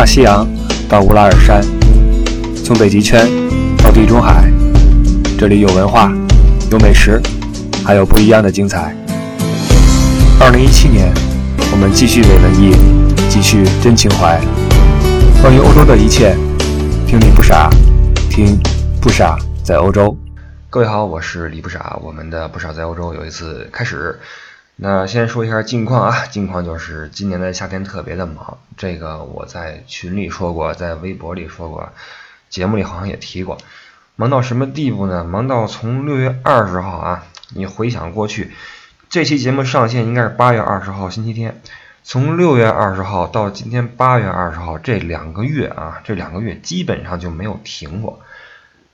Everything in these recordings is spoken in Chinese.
大西洋到乌拉尔山，从北极圈到地中海，这里有文化，有美食，还有不一样的精彩。二零一七年，我们继续伪文艺，继续真情怀。关于欧洲的一切，听你不傻，听不傻在欧洲。各位好，我是李不傻，我们的不傻在欧洲有一次开始。那先说一下近况啊，近况就是今年的夏天特别的忙，这个我在群里说过，在微博里说过，节目里好像也提过，忙到什么地步呢？忙到从六月二十号啊，你回想过去，这期节目上线应该是八月二十号星期天，从六月二十号到今天八月二十号这两个月啊，这两个月基本上就没有停过，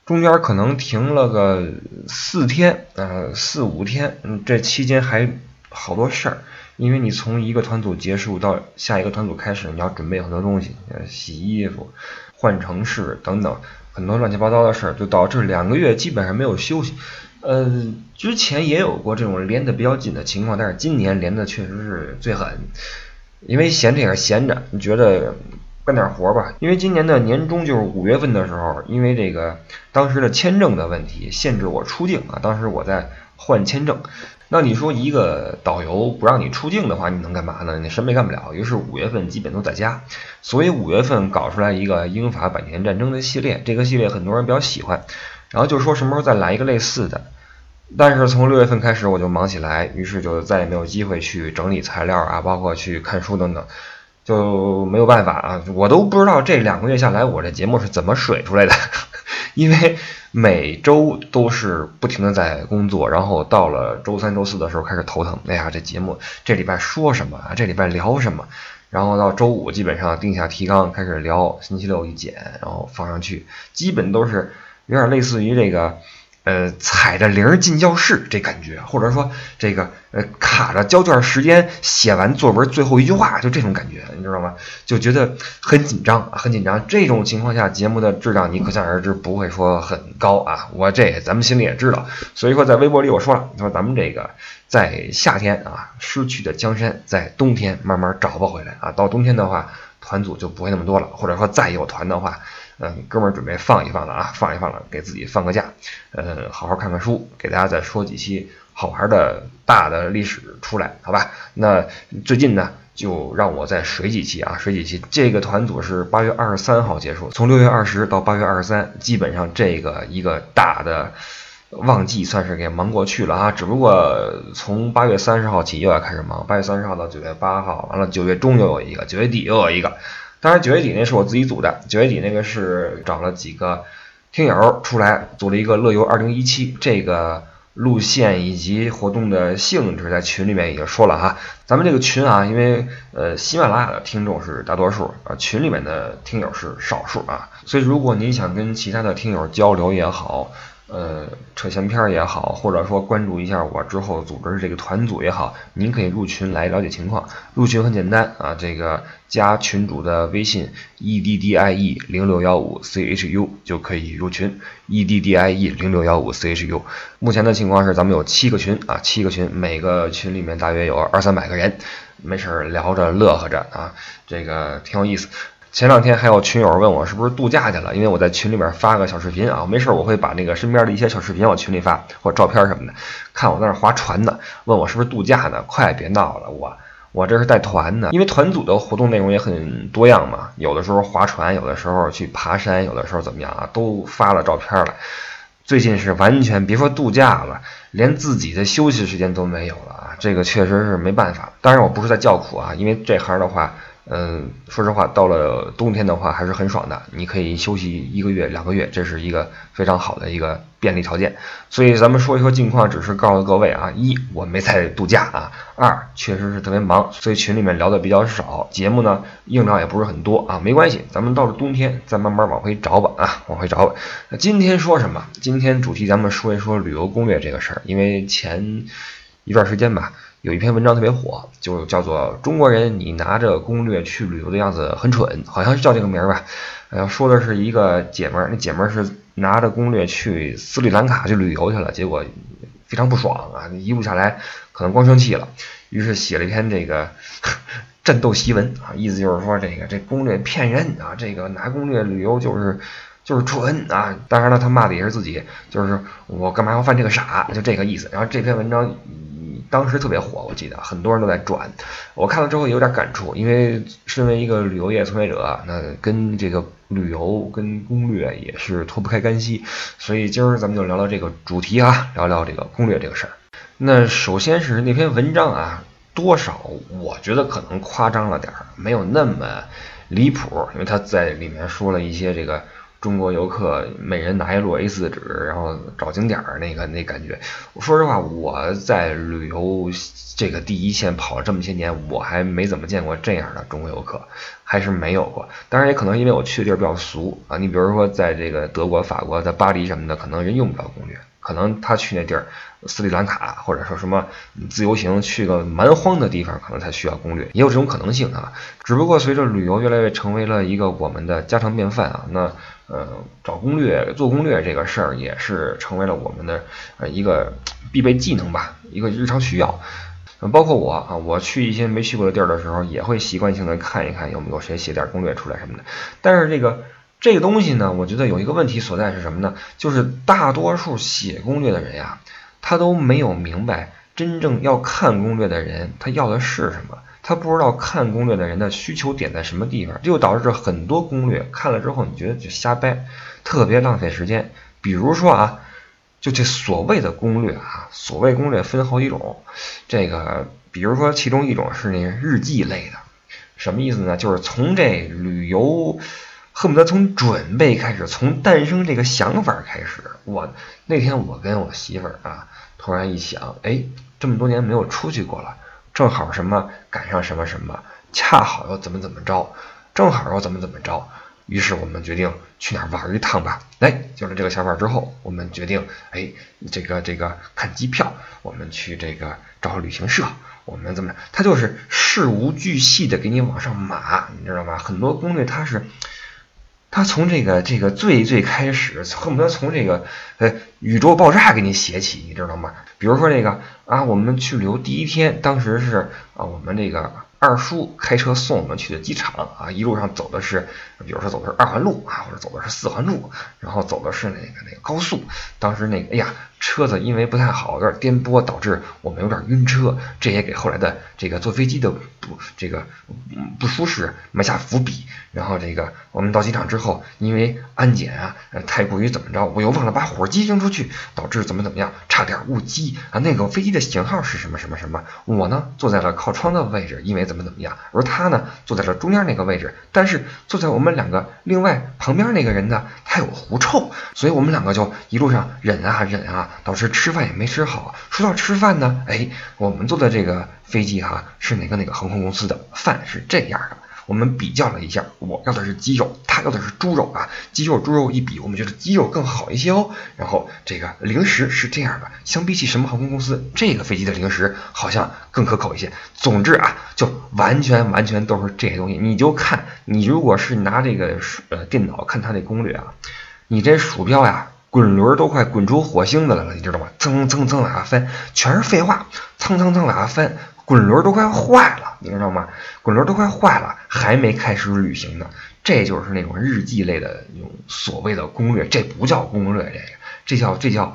中间可能停了个四天，呃四五天，这期间还。好多事儿，因为你从一个团组结束到下一个团组开始，你要准备很多东西，洗衣服、换城市等等，很多乱七八糟的事儿，就导致两个月基本上没有休息。呃，之前也有过这种连的比较紧的情况，但是今年连的确实是最狠，因为闲着也是闲着，你觉得干点活吧？因为今年的年终就是五月份的时候，因为这个当时的签证的问题限制我出境啊，当时我在换签证。那你说一个导游不让你出境的话，你能干嘛呢？你什么也干不了。于是五月份基本都在家，所以五月份搞出来一个英法百年战争的系列，这个系列很多人比较喜欢。然后就说什么时候再来一个类似的。但是从六月份开始我就忙起来，于是就再也没有机会去整理材料啊，包括去看书等等，就没有办法啊。我都不知道这两个月下来我这节目是怎么水出来的，因为。每周都是不停的在工作，然后到了周三、周四的时候开始头疼。哎呀，这节目这礼拜说什么啊？这礼拜聊什么？然后到周五基本上定下提纲开始聊，星期六一剪，然后放上去，基本都是有点类似于这个。呃，踩着铃进教室这感觉，或者说这个呃卡着交卷时间写完作文最后一句话，就这种感觉，你知道吗？就觉得很紧张，很紧张。这种情况下，节目的质量你可想而知不会说很高啊。我这咱们心里也知道，所以说在微博里我说了，说咱们这个在夏天啊失去的江山，在冬天慢慢找不回来啊。到冬天的话，团组就不会那么多了，或者说再有团的话。嗯，哥们儿准备放一放了啊，放一放了，给自己放个假，呃，好好看看书，给大家再说几期好玩的大的历史出来，好吧？那最近呢，就让我再水几期啊，水几期。这个团组是八月二十三号结束，从六月二十到八月二十三，基本上这个一个大的旺季算是给忙过去了啊。只不过从八月三十号起又要开始忙，八月三十号到九月八号，完了九月中又有一个，九月底又有一个。当然，九月底那是我自己组的。九月底那个是找了几个听友出来组了一个乐游二零一七，这个路线以及活动的性质在群里面已经说了哈。咱们这个群啊，因为呃喜马拉雅的听众是大多数啊，群里面的听友是少数啊，所以如果您想跟其他的听友交流也好。呃，扯闲篇儿也好，或者说关注一下我之后组织这个团组也好，您可以入群来了解情况。入群很简单啊，这个加群主的微信 e d d i e 零六幺五 c h u 就可以入群 e d d i e 零六幺五 c h u。目前的情况是咱们有七个群啊，七个群，每个群里面大约有二三百个人，没事儿聊着乐呵着啊，这个挺有意思。前两天还有群友问我是不是度假去了，因为我在群里边发个小视频啊，没事我会把那个身边的一些小视频往群里发或者照片什么的，看我在那划船呢，问我是不是度假呢？快别闹了，我我这是带团呢，因为团组的活动内容也很多样嘛，有的时候划船，有的时候去爬山，有的时候怎么样啊，都发了照片了。最近是完全别说度假了，连自己的休息时间都没有了啊，这个确实是没办法。当然我不是在叫苦啊，因为这行的话。嗯，说实话，到了冬天的话还是很爽的，你可以休息一个月、两个月，这是一个非常好的一个便利条件。所以咱们说一说近况，只是告诉各位啊，一我没在度假啊，二确实是特别忙，所以群里面聊的比较少，节目呢硬料也不是很多啊，没关系，咱们到了冬天再慢慢往回找吧啊，往回找吧。那今天说什么？今天主题咱们说一说旅游攻略这个事儿，因为前一段时间吧。有一篇文章特别火，就叫做《中国人你拿着攻略去旅游的样子很蠢》，好像是叫这个名儿吧。呃，说的是一个姐们儿，那姐们儿是拿着攻略去斯里兰卡去旅游去了，结果非常不爽啊，一路下来可能光生气了，于是写了一篇这个 战斗檄文啊，意思就是说这个这攻略骗人啊，这个拿攻略旅游就是就是蠢啊。当然了，他骂的也是自己，就是我干嘛要犯这个傻，就这个意思。然后这篇文章。当时特别火，我记得很多人都在转。我看了之后有点感触，因为身为一个旅游业从业者，那跟这个旅游跟攻略也是脱不开干系。所以今儿咱们就聊聊这个主题啊，聊聊这个攻略这个事儿。那首先是那篇文章啊，多少我觉得可能夸张了点儿，没有那么离谱，因为他在里面说了一些这个。中国游客每人拿一摞 A4 纸，然后找景点儿，那个那感觉。说实话，我在旅游这个第一线跑了这么些年，我还没怎么见过这样的中国游客，还是没有过。当然，也可能因为我去的地儿比较俗啊。你比如说，在这个德国、法国，在巴黎什么的，可能人用不着攻略，可能他去那地儿，斯里兰卡或者说什么自由行去个蛮荒的地方，可能才需要攻略，也有这种可能性啊。只不过随着旅游越来越成为了一个我们的家常便饭啊，那。呃，找攻略、做攻略这个事儿也是成为了我们的呃一个必备技能吧，一个日常需要。包括我啊，我去一些没去过的地儿的时候，也会习惯性的看一看有没有谁写点攻略出来什么的。但是这个这个东西呢，我觉得有一个问题所在是什么呢？就是大多数写攻略的人呀，他都没有明白真正要看攻略的人他要的是什么。他不知道看攻略的人的需求点在什么地方，就导致很多攻略看了之后，你觉得就瞎掰，特别浪费时间。比如说啊，就这所谓的攻略啊，所谓攻略分好几种，这个比如说其中一种是那日记类的，什么意思呢？就是从这旅游恨不得从准备开始，从诞生这个想法开始。我那天我跟我媳妇儿啊，突然一想，哎，这么多年没有出去过了。正好什么赶上什么什么，恰好又怎么怎么着，正好又怎么怎么着，于是我们决定去哪儿玩一趟吧。哎，有了这个想法之后，我们决定，哎，这个这个看机票，我们去这个找旅行社，我们怎么着？他就是事无巨细的给你往上码，你知道吗？很多攻略他是。他从这个这个最最开始，恨不得从这个呃宇宙爆炸给你写起，你知道吗？比如说这个啊，我们去旅游第一天，当时是啊，我们这个。二叔开车送我们去的机场啊，一路上走的是，比如说走的是二环路啊，或者走的是四环路，然后走的是那个那个高速。当时那个，哎呀，车子因为不太好，有点颠簸，导致我们有点晕车，这也给后来的这个坐飞机的不这个不舒适埋下伏笔。然后这个我们到机场之后，因为安检啊太过于怎么着，我又忘了把火机扔出去，导致怎么怎么样，差点误机啊。那个飞机的型号是什么什么什么？我呢坐在了靠窗的位置，因为怎怎么怎么样？而他呢，坐在了中间那个位置，但是坐在我们两个另外旁边那个人呢，他有狐臭，所以我们两个就一路上忍啊忍啊，导致吃饭也没吃好。说到吃饭呢，哎，我们坐的这个飞机哈是哪个哪个航空公司的饭是这样的。我们比较了一下，我要的是鸡肉，他要的是猪肉啊。鸡肉猪肉一比，我们觉得鸡肉更好一些哦。然后这个零食是这样的，相比起什么航空公司，这个飞机的零食好像更可口一些。总之啊，就完全完全都是这些东西。你就看，你如果是拿这个呃电脑看它那攻略啊，你这鼠标呀，滚轮都快滚出火星子来了，你知道吗？蹭蹭蹭往下翻，全是废话，蹭蹭蹭往下翻。滚轮都快坏了，你知道吗？滚轮都快坏了，还没开始旅行呢。这就是那种日记类的那种所谓的攻略，这不叫攻略，这个这叫这叫，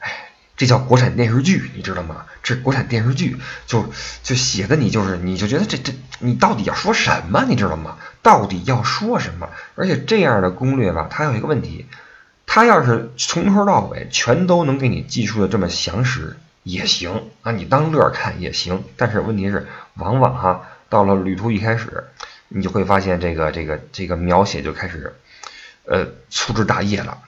哎，这叫国产电视剧，你知道吗？这国产电视剧就就写的你就是你就觉得这这你到底要说什么，你知道吗？到底要说什么？而且这样的攻略吧，它有一个问题，他要是从头到尾全都能给你记述的这么详实。也行啊，你当乐看也行，但是问题是，往往哈到了旅途一开始，你就会发现这个这个这个描写就开始，呃粗枝大叶了，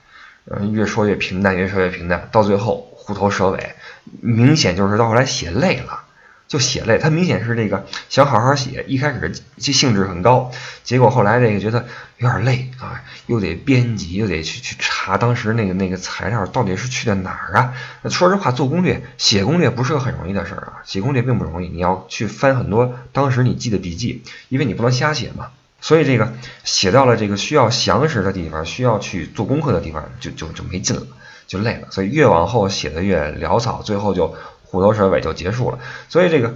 嗯越说越平淡，越说越平淡，到最后虎头蛇尾，明显就是到后来写累了。就写累，他明显是这个想好好写，一开始这兴致很高，结果后来这个觉得有点累啊，又得编辑，又得去去查当时那个那个材料到底是去的哪儿啊。说实话，做攻略、写攻略不是个很容易的事儿啊，写攻略并不容易，你要去翻很多当时你记的笔记，因为你不能瞎写嘛。所以这个写到了这个需要详实的地方，需要去做功课的地方，就就就没劲了，就累了。所以越往后写的越潦草，最后就。虎头蛇尾就结束了，所以这个，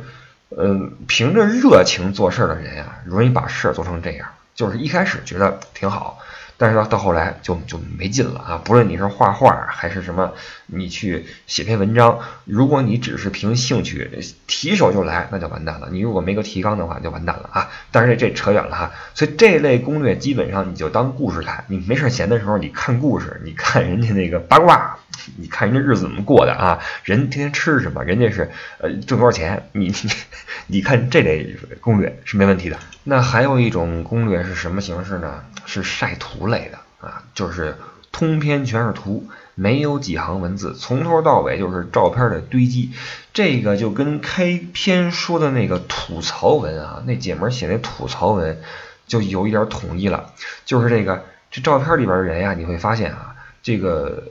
嗯，凭着热情做事的人呀，容易把事儿做成这样。就是一开始觉得挺好。但是到到后来就就没劲了啊！不论你是画画还是什么，你去写篇文章，如果你只是凭兴趣提手就来，那就完蛋了。你如果没个提纲的话，就完蛋了啊！但是这这扯远了哈。所以这类攻略基本上你就当故事看，你没事闲的时候你看故事，你看人家那个八卦，你看人家日子怎么过的啊？人天天吃什么？人家是呃挣多少钱？你 你看这类攻略是没问题的。那还有一种攻略是什么形式呢？是晒图类的啊，就是通篇全是图，没有几行文字，从头到尾就是照片的堆积。这个就跟开篇说的那个吐槽文啊，那姐们写那吐槽文就有一点统一了。就是这个这照片里边的人呀，你会发现啊，这个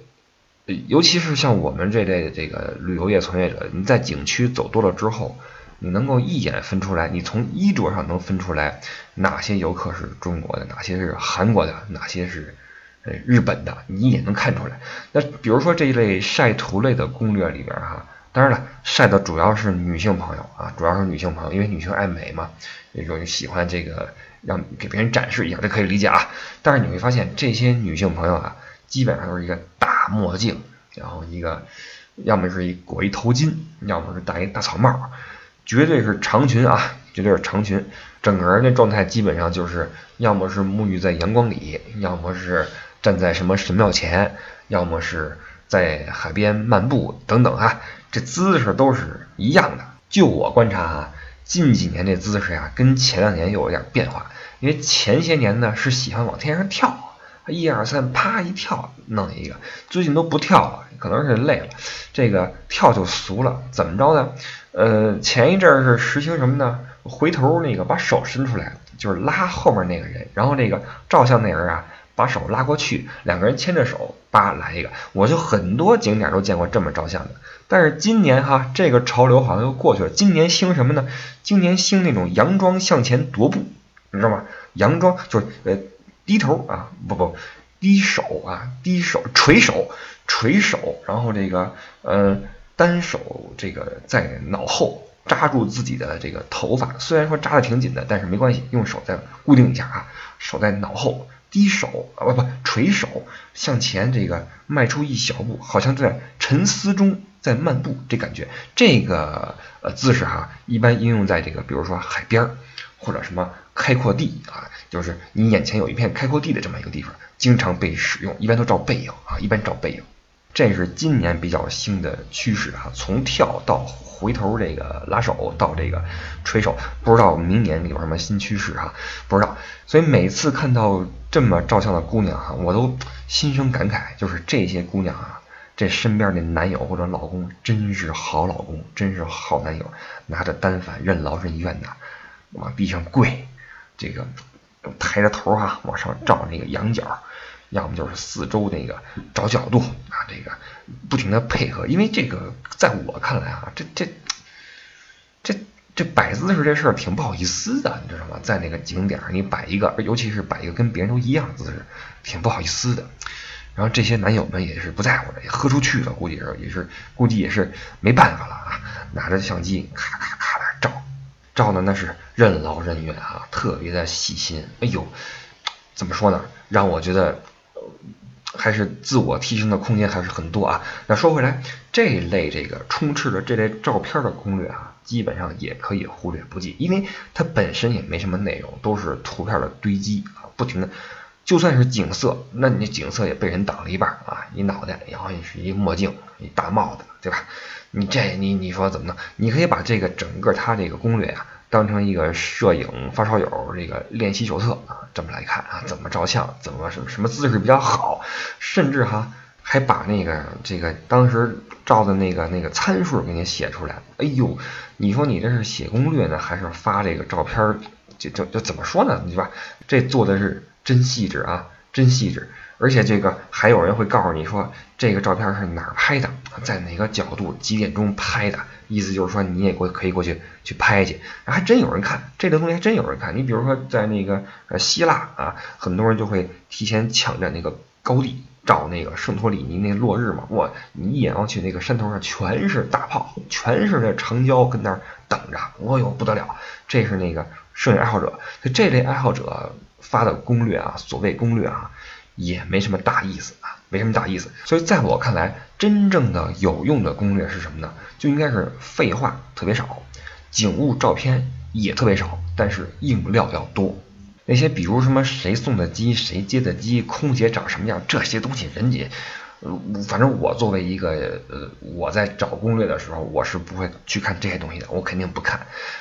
尤其是像我们这类的这个旅游业从业者，你在景区走多了之后。你能够一眼分出来，你从衣着上能分出来哪些游客是中国的，哪些是韩国的，哪些是呃日本的，你一眼能看出来。那比如说这一类晒图类的攻略里边哈，当然了，晒的主要是女性朋友啊，主要是女性朋友，因为女性爱美嘛，那种喜欢这个让给别人展示一下，这可以理解啊。但是你会发现这些女性朋友啊，基本上都是一个大墨镜，然后一个要么是一裹一头巾，要么是戴一大草帽。绝对是长裙啊，绝对是长裙，整个人的状态基本上就是要么是沐浴在阳光里，要么是站在什么神庙前，要么是在海边漫步等等啊，这姿势都是一样的。就我观察啊，近几年这姿势呀，跟前两年有点变化，因为前些年呢是喜欢往天上跳，一二三，啪一跳弄一个，最近都不跳了，可能是累了，这个跳就俗了，怎么着呢？呃，前一阵儿是实行什么呢？回头那个把手伸出来，就是拉后面那个人，然后那个照相那人啊，把手拉过去，两个人牵着手，叭来一个。我就很多景点都见过这么照相的。但是今年哈，这个潮流好像又过去了。今年兴什么呢？今年兴那种佯装向前踱步，你知道吗？佯装就是呃低头啊，不不低手啊，低手垂手垂手，然后这个呃。单手这个在脑后扎住自己的这个头发，虽然说扎的挺紧的，但是没关系，用手再固定一下啊。手在脑后，低手啊不不垂手向前这个迈出一小步，好像在沉思中在漫步，这感觉这个呃姿势哈，一般应用在这个比如说海边儿或者什么开阔地啊，就是你眼前有一片开阔地的这么一个地方，经常被使用，一般都照背影啊，一般照背影。这是今年比较新的趋势哈，从跳到回头这个拉手到这个吹手，不知道明年有什么新趋势哈，不知道。所以每次看到这么照相的姑娘哈，我都心生感慨，就是这些姑娘啊，这身边的男友或者老公真是好老公，真是好男友，拿着单反任劳任怨的往地上跪，这个抬着头哈往上照那个仰角。要么就是四周那个找角度啊，这个不停的配合，因为这个在我看来啊，这这这这摆姿势这事儿挺不好意思的，你知道吗？在那个景点你摆一个，尤其是摆一个跟别人都一样的姿势，挺不好意思的。然后这些男友们也是不在乎的，也喝出去了，估计是也是估计也是没办法了啊，拿着相机咔咔咔照，的那是任劳任怨啊，特别的细心。哎呦，怎么说呢？让我觉得。还是自我提升的空间还是很多啊。那说回来，这类这个充斥着这类照片的攻略啊，基本上也可以忽略不计，因为它本身也没什么内容，都是图片的堆积啊，不停的。就算是景色，那你景色也被人挡了一半啊，一脑袋，然后你是一墨镜，一大帽子，对吧？你这你你说怎么弄？你可以把这个整个他这个攻略啊。当成一个摄影发烧友这个练习手册啊，这么来看啊，怎么照相，怎么什么什么姿势比较好，甚至哈还把那个这个当时照的那个那个参数给你写出来。哎呦，你说你这是写攻略呢，还是发这个照片？就就就怎么说呢？对吧？这做的是真细致啊，真细致。而且这个还有人会告诉你说，这个照片是哪儿拍的，在哪个角度，几点钟拍的，意思就是说你也过可以过去去拍去，还真有人看，这个东西还真有人看。你比如说在那个希腊啊，很多人就会提前抢占那个高地照那个圣托里尼那落日嘛，哇，你一眼望去，那个山头上全是大炮，全是那长焦跟那儿等着，哦哟不得了，这是那个摄影爱好者，这类爱好者发的攻略啊，所谓攻略啊，也没什么大意思啊，没什么大意思。所以在我看来，真正的有用的攻略是什么呢？就应该是废话特别少，景物照片也特别少，但是硬料要多。那些比如什么谁送的鸡，谁接的鸡，空姐长什么样，这些东西人家，反正我作为一个呃，我在找攻略的时候，我是不会去看这些东西的，我肯定不看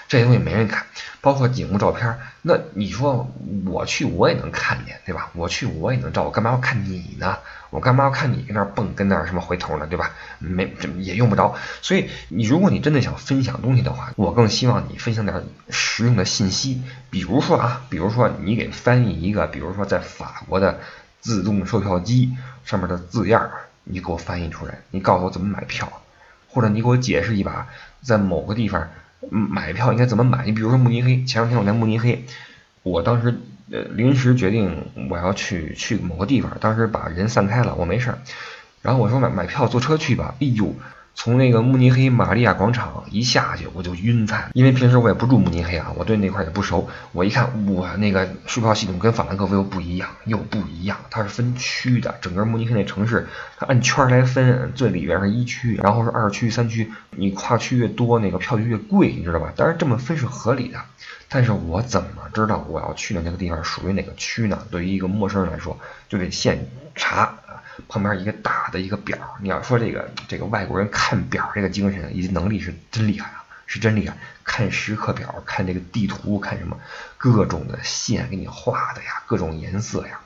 这些东西，没人看，包括景物照片，那你说我去我也能看见，对吧？我去我也能照，我干嘛要看你呢？我干嘛要看你跟那蹦，跟那什么回头呢，对吧？没，也用不着。所以你如果你真的想分享东西的话，我更希望你分享点实用的信息。比如说啊，比如说你给翻译一个，比如说在法国的自动售票机上面的字样，你给我翻译出来。你告诉我怎么买票，或者你给我解释一把在某个地方买票应该怎么买。你比如说慕尼黑，前两天我在慕尼黑，我当时。呃，临时决定我要去去某个地方，当时把人散开了，我没事儿。然后我说买买票坐车去吧。哎呦，从那个慕尼黑玛利亚广场一下去我就晕菜，因为平时我也不住慕尼黑啊，我对那块也不熟。我一看，哇，那个售票系统跟法兰克福又不一样，又不一样。它是分区的，整个慕尼黑那城市它按圈来分，最里边是一区，然后是二区、三区，你跨区越多，那个票就越贵，你知道吧？当然这么分是合理的。但是我怎么知道我要去的那个地方属于哪个区呢？对于一个陌生人来说，就得现查，旁边一个大的一个表。你要说这个这个外国人看表这个精神以及能力是真厉害啊，是真厉害。看时刻表，看这个地图，看什么各种的线给你画的呀，各种颜色呀，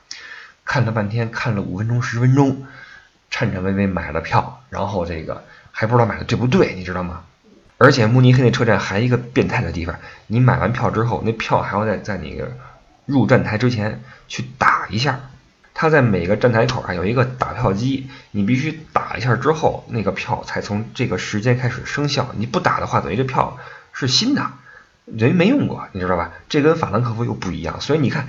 看了半天，看了五分钟十分钟，颤颤巍巍买了票，然后这个还不知道买的对不对，你知道吗？而且慕尼黑那车站还一个变态的地方，你买完票之后，那票还要在在那个入站台之前去打一下。它在每个站台口啊有一个打票机，你必须打一下之后，那个票才从这个时间开始生效。你不打的话，等于这票是新的，人没用过，你知道吧？这跟法兰克福又不一样。所以你看，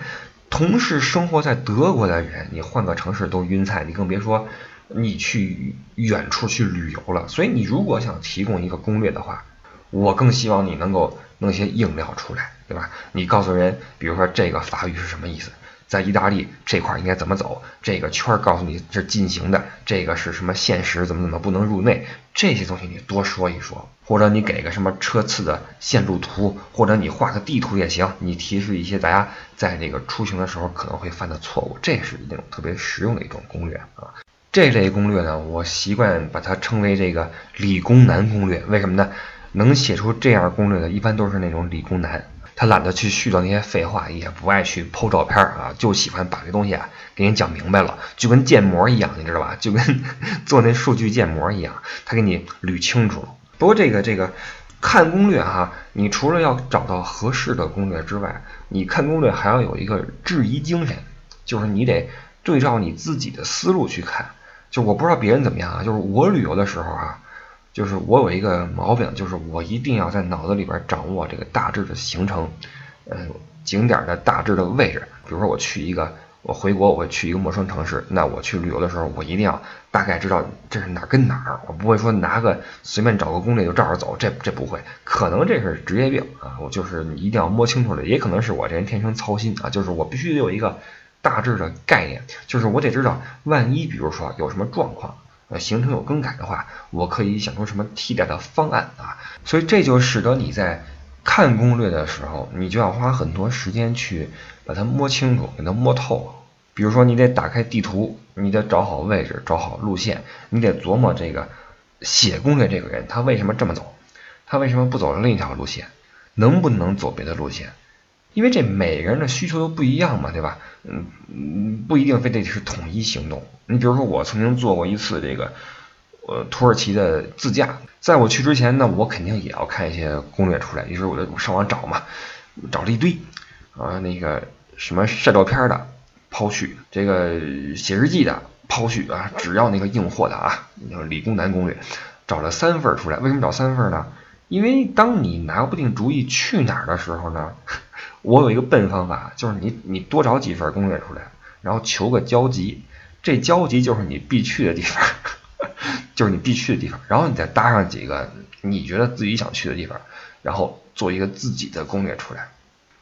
同是生活在德国的人，你换个城市都晕菜，你更别说。你去远处去旅游了，所以你如果想提供一个攻略的话，我更希望你能够弄些硬料出来，对吧？你告诉人，比如说这个法语是什么意思，在意大利这块应该怎么走，这个圈告诉你是进行的，这个是什么限时，怎么怎么不能入内，这些东西你多说一说，或者你给个什么车次的线路图，或者你画个地图也行，你提示一些大家在这个出行的时候可能会犯的错误，这是一种特别实用的一种攻略啊。这类攻略呢，我习惯把它称为这个理工男攻略。为什么呢？能写出这样攻略的，一般都是那种理工男，他懒得去絮叨那些废话，也不爱去剖照片啊，就喜欢把这东西啊给你讲明白了，就跟建模一样，你知道吧？就跟 做那数据建模一样，他给你捋清楚了。不过这个这个看攻略哈，你除了要找到合适的攻略之外，你看攻略还要有一个质疑精神，就是你得对照你自己的思路去看。就我不知道别人怎么样啊，就是我旅游的时候啊，就是我有一个毛病，就是我一定要在脑子里边掌握这个大致的行程，呃，景点的大致的位置。比如说我去一个，我回国，我去一个陌生城市，那我去旅游的时候，我一定要大概知道这是哪跟哪儿，我不会说拿个随便找个攻略就照着走，这这不会，可能这是职业病啊，我就是一定要摸清楚了，也可能是我这人天生操心啊，就是我必须得有一个。大致的概念就是我得知道，万一比如说有什么状况，呃，行程有更改的话，我可以想出什么替代的方案啊。所以这就使得你在看攻略的时候，你就要花很多时间去把它摸清楚，给它摸透。比如说，你得打开地图，你得找好位置，找好路线，你得琢磨这个写攻略这个人他为什么这么走，他为什么不走另一条路线，能不能走别的路线？因为这每个人的需求都不一样嘛，对吧？嗯嗯，不一定非得是统一行动。你比如说，我曾经做过一次这个呃土耳其的自驾，在我去之前呢，我肯定也要看一些攻略出来，于是我就上网找嘛，找了一堆啊，那个什么晒照片的抛去，这个写日记的抛去啊，只要那个硬货的啊，理工男攻略，找了三份出来。为什么找三份呢？因为当你拿不定主意去哪儿的时候呢？我有一个笨方法，就是你你多找几份攻略出来，然后求个交集，这交集就是你必去的地方，就是你必去的地方，然后你再搭上几个你觉得自己想去的地方，然后做一个自己的攻略出来。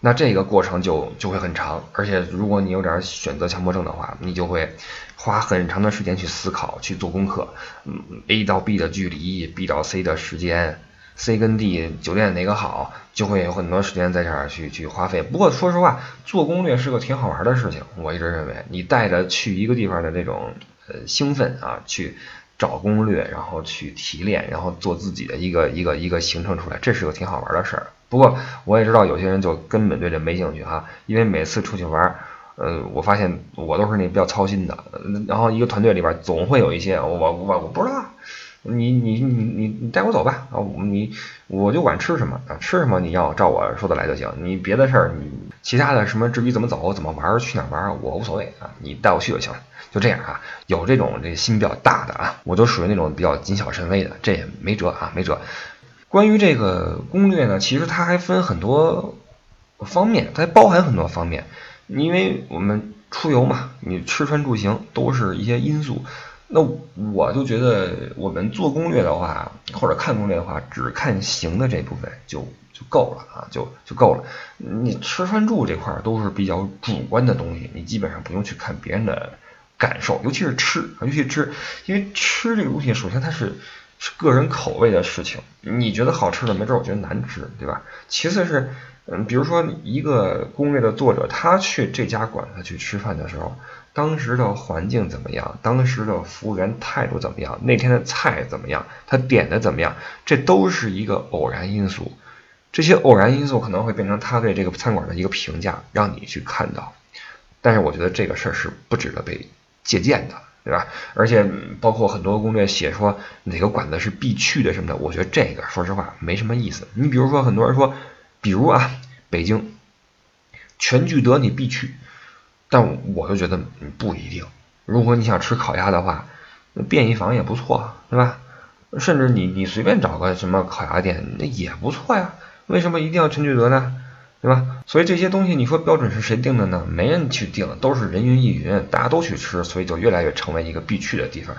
那这个过程就就会很长，而且如果你有点选择强迫症的话，你就会花很长的时间去思考、去做功课。嗯，A 到 B 的距离，B 到 C 的时间，C 跟 D 酒店哪个好，就会有很多时间在这儿去去花费。不过说实话，做攻略是个挺好玩的事情。我一直认为，你带着去一个地方的那种呃兴奋啊，去找攻略，然后去提炼，然后做自己的一个一个一个行程出来，这是个挺好玩的事儿。不过我也知道有些人就根本对这没兴趣哈，因为每次出去玩，呃，我发现我都是那比较操心的，然后一个团队里边总会有一些我我我不知道，你你你你你带我走吧啊，你我就管吃什么啊，吃什么你要照我说的来就行，你别的事儿你其他的什么至于怎么走怎么玩去哪玩我无所谓啊，你带我去就行了，就这样啊，有这种这心比较大的啊，我就属于那种比较谨小慎微的，这也没辙啊，没辙。关于这个攻略呢，其实它还分很多方面，它包含很多方面。因为我们出游嘛，你吃穿住行都是一些因素。那我就觉得，我们做攻略的话，或者看攻略的话，只看行的这部分就就够了啊，就就够了。你吃穿住这块都是比较主观的东西，你基本上不用去看别人的感受，尤其是吃，尤其吃，因为吃这个东西，首先它是。是个人口味的事情，你觉得好吃的，没准我觉得难吃，对吧？其次是，嗯，比如说一个攻略的作者，他去这家馆子去吃饭的时候，当时的环境怎么样？当时的服务员态度怎么样？那天的菜怎么样？他点的怎么样？这都是一个偶然因素，这些偶然因素可能会变成他对这个餐馆的一个评价，让你去看到。但是我觉得这个事儿是不值得被借鉴的。对吧？而且包括很多攻略写说哪个馆子是必去的什么的，我觉得这个说实话没什么意思。你比如说很多人说，比如啊，北京全聚德你必去，但我就觉得不一定。如果你想吃烤鸭的话，那便宜坊也不错，对吧？甚至你你随便找个什么烤鸭店，那也不错呀。为什么一定要全聚德呢？对吧？所以这些东西，你说标准是谁定的呢？没人去定，都是人云亦云，大家都去吃，所以就越来越成为一个必去的地方。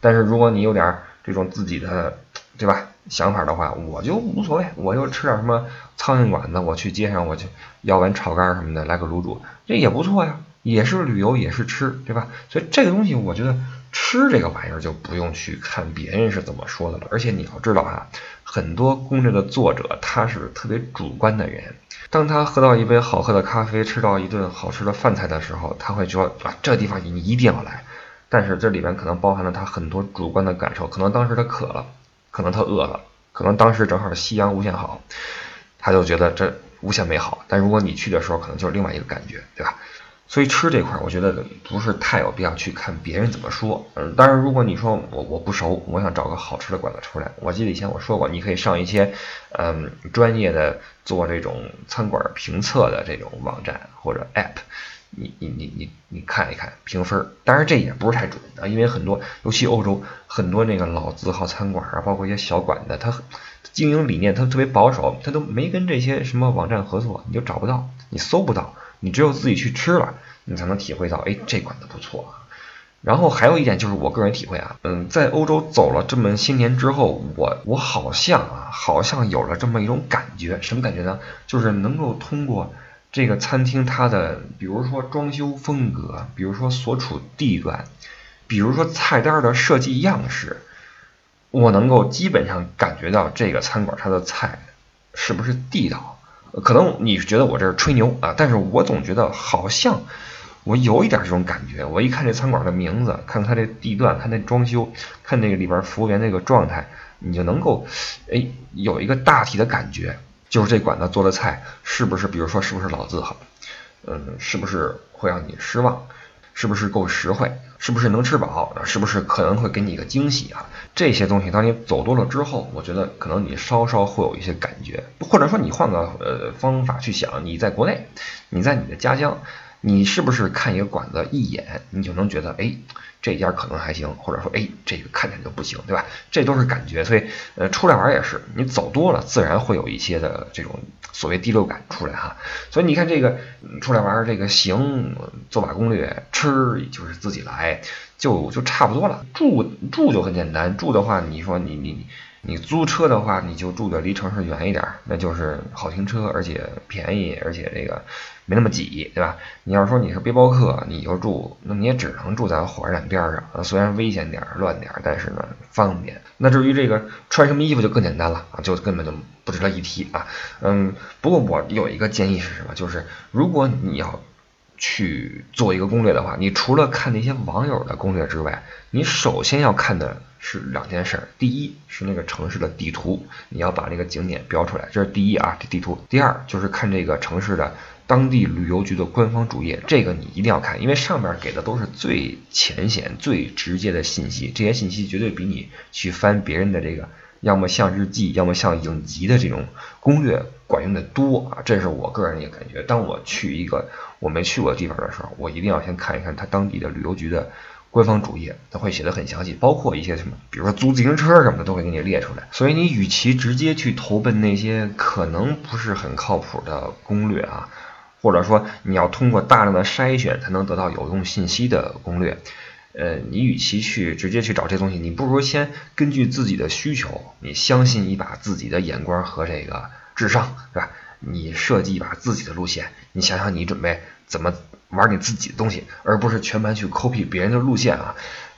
但是如果你有点这种自己的，对吧？想法的话，我就无所谓，我就吃点什么苍蝇馆子，我去街上我去要碗炒肝什么的，来个卤煮，这也不错呀，也是旅游，也是吃，对吧？所以这个东西，我觉得吃这个玩意儿就不用去看别人是怎么说的了。而且你要知道哈，很多攻略的作者他是特别主观的人。当他喝到一杯好喝的咖啡，吃到一顿好吃的饭菜的时候，他会说啊，这地方你一定要来。但是这里面可能包含了他很多主观的感受，可能当时他渴了，可能他饿了，可能当时正好夕阳无限好，他就觉得这无限美好。但如果你去的时候，可能就是另外一个感觉，对吧？所以吃这块，我觉得不是太有必要去看别人怎么说。嗯，当然，如果你说我我不熟，我想找个好吃的馆子出来，我记得以前我说过，你可以上一些嗯专业的做这种餐馆评测的这种网站或者 app，你你你你你看一看评分。当然这也不是太准啊，因为很多尤其欧洲很多那个老字号餐馆啊，包括一些小馆子，它经营理念它特别保守，它都没跟这些什么网站合作，你就找不到，你搜不到。你只有自己去吃了，你才能体会到，哎，这馆子不错啊。然后还有一点就是我个人体会啊，嗯，在欧洲走了这么些年之后，我我好像啊，好像有了这么一种感觉，什么感觉呢？就是能够通过这个餐厅它的，比如说装修风格，比如说所处地段，比如说菜单的设计样式，我能够基本上感觉到这个餐馆它的菜是不是地道。可能你觉得我这是吹牛啊，但是我总觉得好像我有一点这种感觉。我一看这餐馆的名字，看它这地段，看那装修，看那个里边服务员那个状态，你就能够哎有一个大体的感觉，就是这馆子做的菜是不是，比如说是不是老字号，嗯，是不是会让你失望，是不是够实惠。是不是能吃饱？是不是可能会给你一个惊喜啊？这些东西，当你走多了之后，我觉得可能你稍稍会有一些感觉，或者说你换个呃方法去想，你在国内，你在你的家乡，你是不是看一个馆子一眼，你就能觉得，哎，这家可能还行，或者说，哎，这个看起来就不行，对吧？这都是感觉。所以，呃，出来玩也是，你走多了，自然会有一些的这种所谓第六感出来哈。所以你看这个出来玩，这个行，做把攻略，吃就是自己来，就就差不多了。住住就很简单，住的话，你说你你。你你租车的话，你就住的离城市远一点，那就是好停车，而且便宜，而且这个没那么挤，对吧？你要说你是背包客，你就住，那你也只能住在火车站边上，虽然危险点、乱点，但是呢方便。那至于这个穿什么衣服就更简单了啊，就根本就不值得一提啊。嗯，不过我有一个建议是什么？就是如果你要去做一个攻略的话，你除了看那些网友的攻略之外，你首先要看的。是两件事，第一是那个城市的地图，你要把那个景点标出来，这是第一啊，这地图。第二就是看这个城市的当地旅游局的官方主页，这个你一定要看，因为上面给的都是最浅显、最直接的信息，这些信息绝对比你去翻别人的这个，要么像日记，要么像影集的这种攻略管用的多啊。这是我个人的感觉。当我去一个我没去过的地方的时候，我一定要先看一看他当地的旅游局的。官方主页它会写的很详细，包括一些什么，比如说租自行车什么的都会给你列出来。所以你与其直接去投奔那些可能不是很靠谱的攻略啊，或者说你要通过大量的筛选才能得到有用信息的攻略，呃，你与其去直接去找这东西，你不如先根据自己的需求，你相信一把自己的眼光和这个智商，是吧？你设计一把自己的路线，你想想你准备怎么。玩你自己的东西，而不是全盘去 copy 别人的路线啊。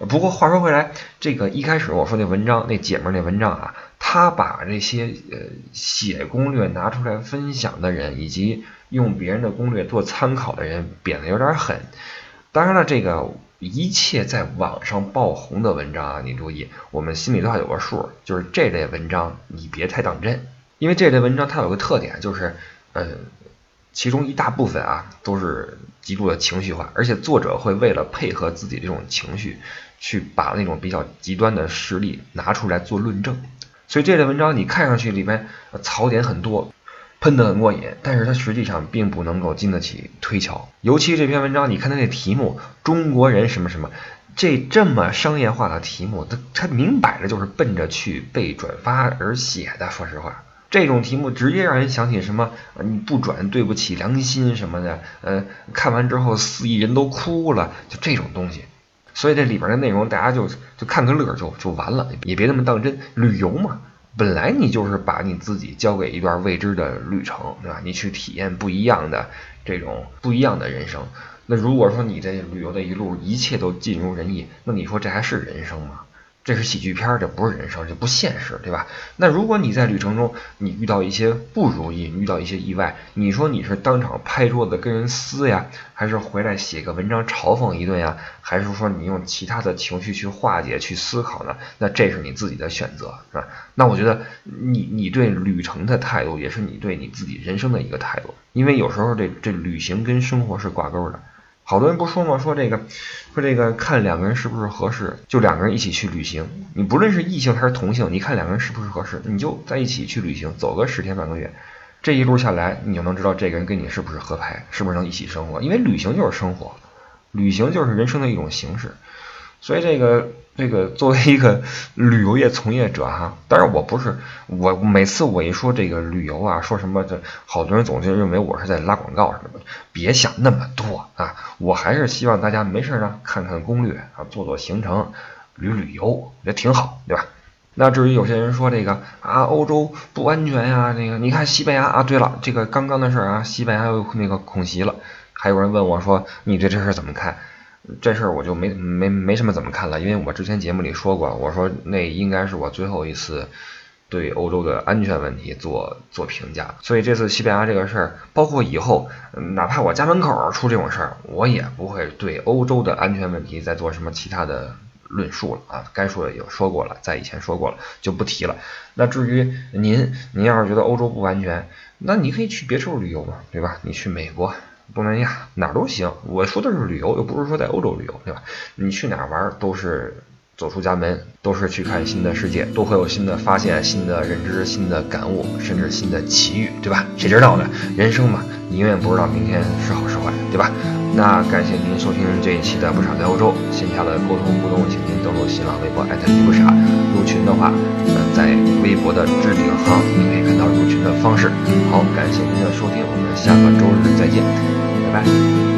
不过话说回来，这个一开始我说那文章，那姐们那文章啊，他把这些呃写攻略拿出来分享的人，以及用别人的攻略做参考的人，贬得有点狠。当然了，这个一切在网上爆红的文章啊，你注意，我们心里都要有个数，就是这类文章你别太当真，因为这类文章它有个特点，就是呃。其中一大部分啊都是极度的情绪化，而且作者会为了配合自己这种情绪，去把那种比较极端的事例拿出来做论证。所以这类文章你看上去里面槽点很多，喷得很过瘾，但是它实际上并不能够经得起推敲。尤其这篇文章，你看它那题目“中国人什么什么”，这这么商业化的题目，它它明摆着就是奔着去被转发而写的。说实话。这种题目直接让人想起什么？你不转对不起良心什么的。呃，看完之后四亿人都哭了，就这种东西。所以这里边的内容大家就就看个乐就就完了，也别那么当真。旅游嘛，本来你就是把你自己交给一段未知的旅程，对吧？你去体验不一样的这种不一样的人生。那如果说你这旅游的一路一切都尽如人意，那你说这还是人生吗？这是喜剧片，这不是人生，这不现实，对吧？那如果你在旅程中你遇到一些不如意，遇到一些意外，你说你是当场拍桌子跟人撕呀，还是回来写个文章嘲讽一顿呀，还是说你用其他的情绪去化解、去思考呢？那这是你自己的选择，是吧？那我觉得你你对旅程的态度，也是你对你自己人生的一个态度，因为有时候这这旅行跟生活是挂钩的。好多人不说吗？说这个，说这个，看两个人是不是合适，就两个人一起去旅行。你不论是异性还是同性，你看两个人是不是合适，你就在一起去旅行，走个十天半个月，这一路下来，你就能知道这个人跟你是不是合拍，是不是能一起生活。因为旅行就是生活，旅行就是人生的一种形式。所以这个这个作为一个旅游业从业者哈，当然我不是我每次我一说这个旅游啊，说什么这好多人总是认为我是在拉广告什么的，别想那么多啊，我还是希望大家没事呢看看攻略啊，做做行程，旅旅游也挺好，对吧？那至于有些人说这个啊欧洲不安全呀，那个你看西班牙啊，对了，这个刚刚的事啊，西班牙又那个恐袭了，还有人问我说你对这事怎么看？这事儿我就没没没什么怎么看了，因为我之前节目里说过，我说那应该是我最后一次对欧洲的安全问题做做评价，所以这次西班牙这个事儿，包括以后哪怕我家门口出这种事儿，我也不会对欧洲的安全问题再做什么其他的论述了啊，该说的也说过了，在以前说过了就不提了。那至于您，您要是觉得欧洲不安全，那你可以去别处旅游嘛，对吧？你去美国。东南亚哪儿都行，我说的是旅游，又不是说在欧洲旅游，对吧？你去哪儿玩都是走出家门，都是去看新的世界，都会有新的发现、新的认知、新的感悟，甚至新的奇遇，对吧？谁知道呢？人生嘛，你永远不知道明天是好是坏，对吧？那感谢您收听这一期的不傻在欧洲线下的沟通互动，请您登录新浪微博艾特不傻入群的话，嗯，在微博的置顶行你可以看到入群的方式。好，感谢您的收听，我们下个周日再见，拜拜。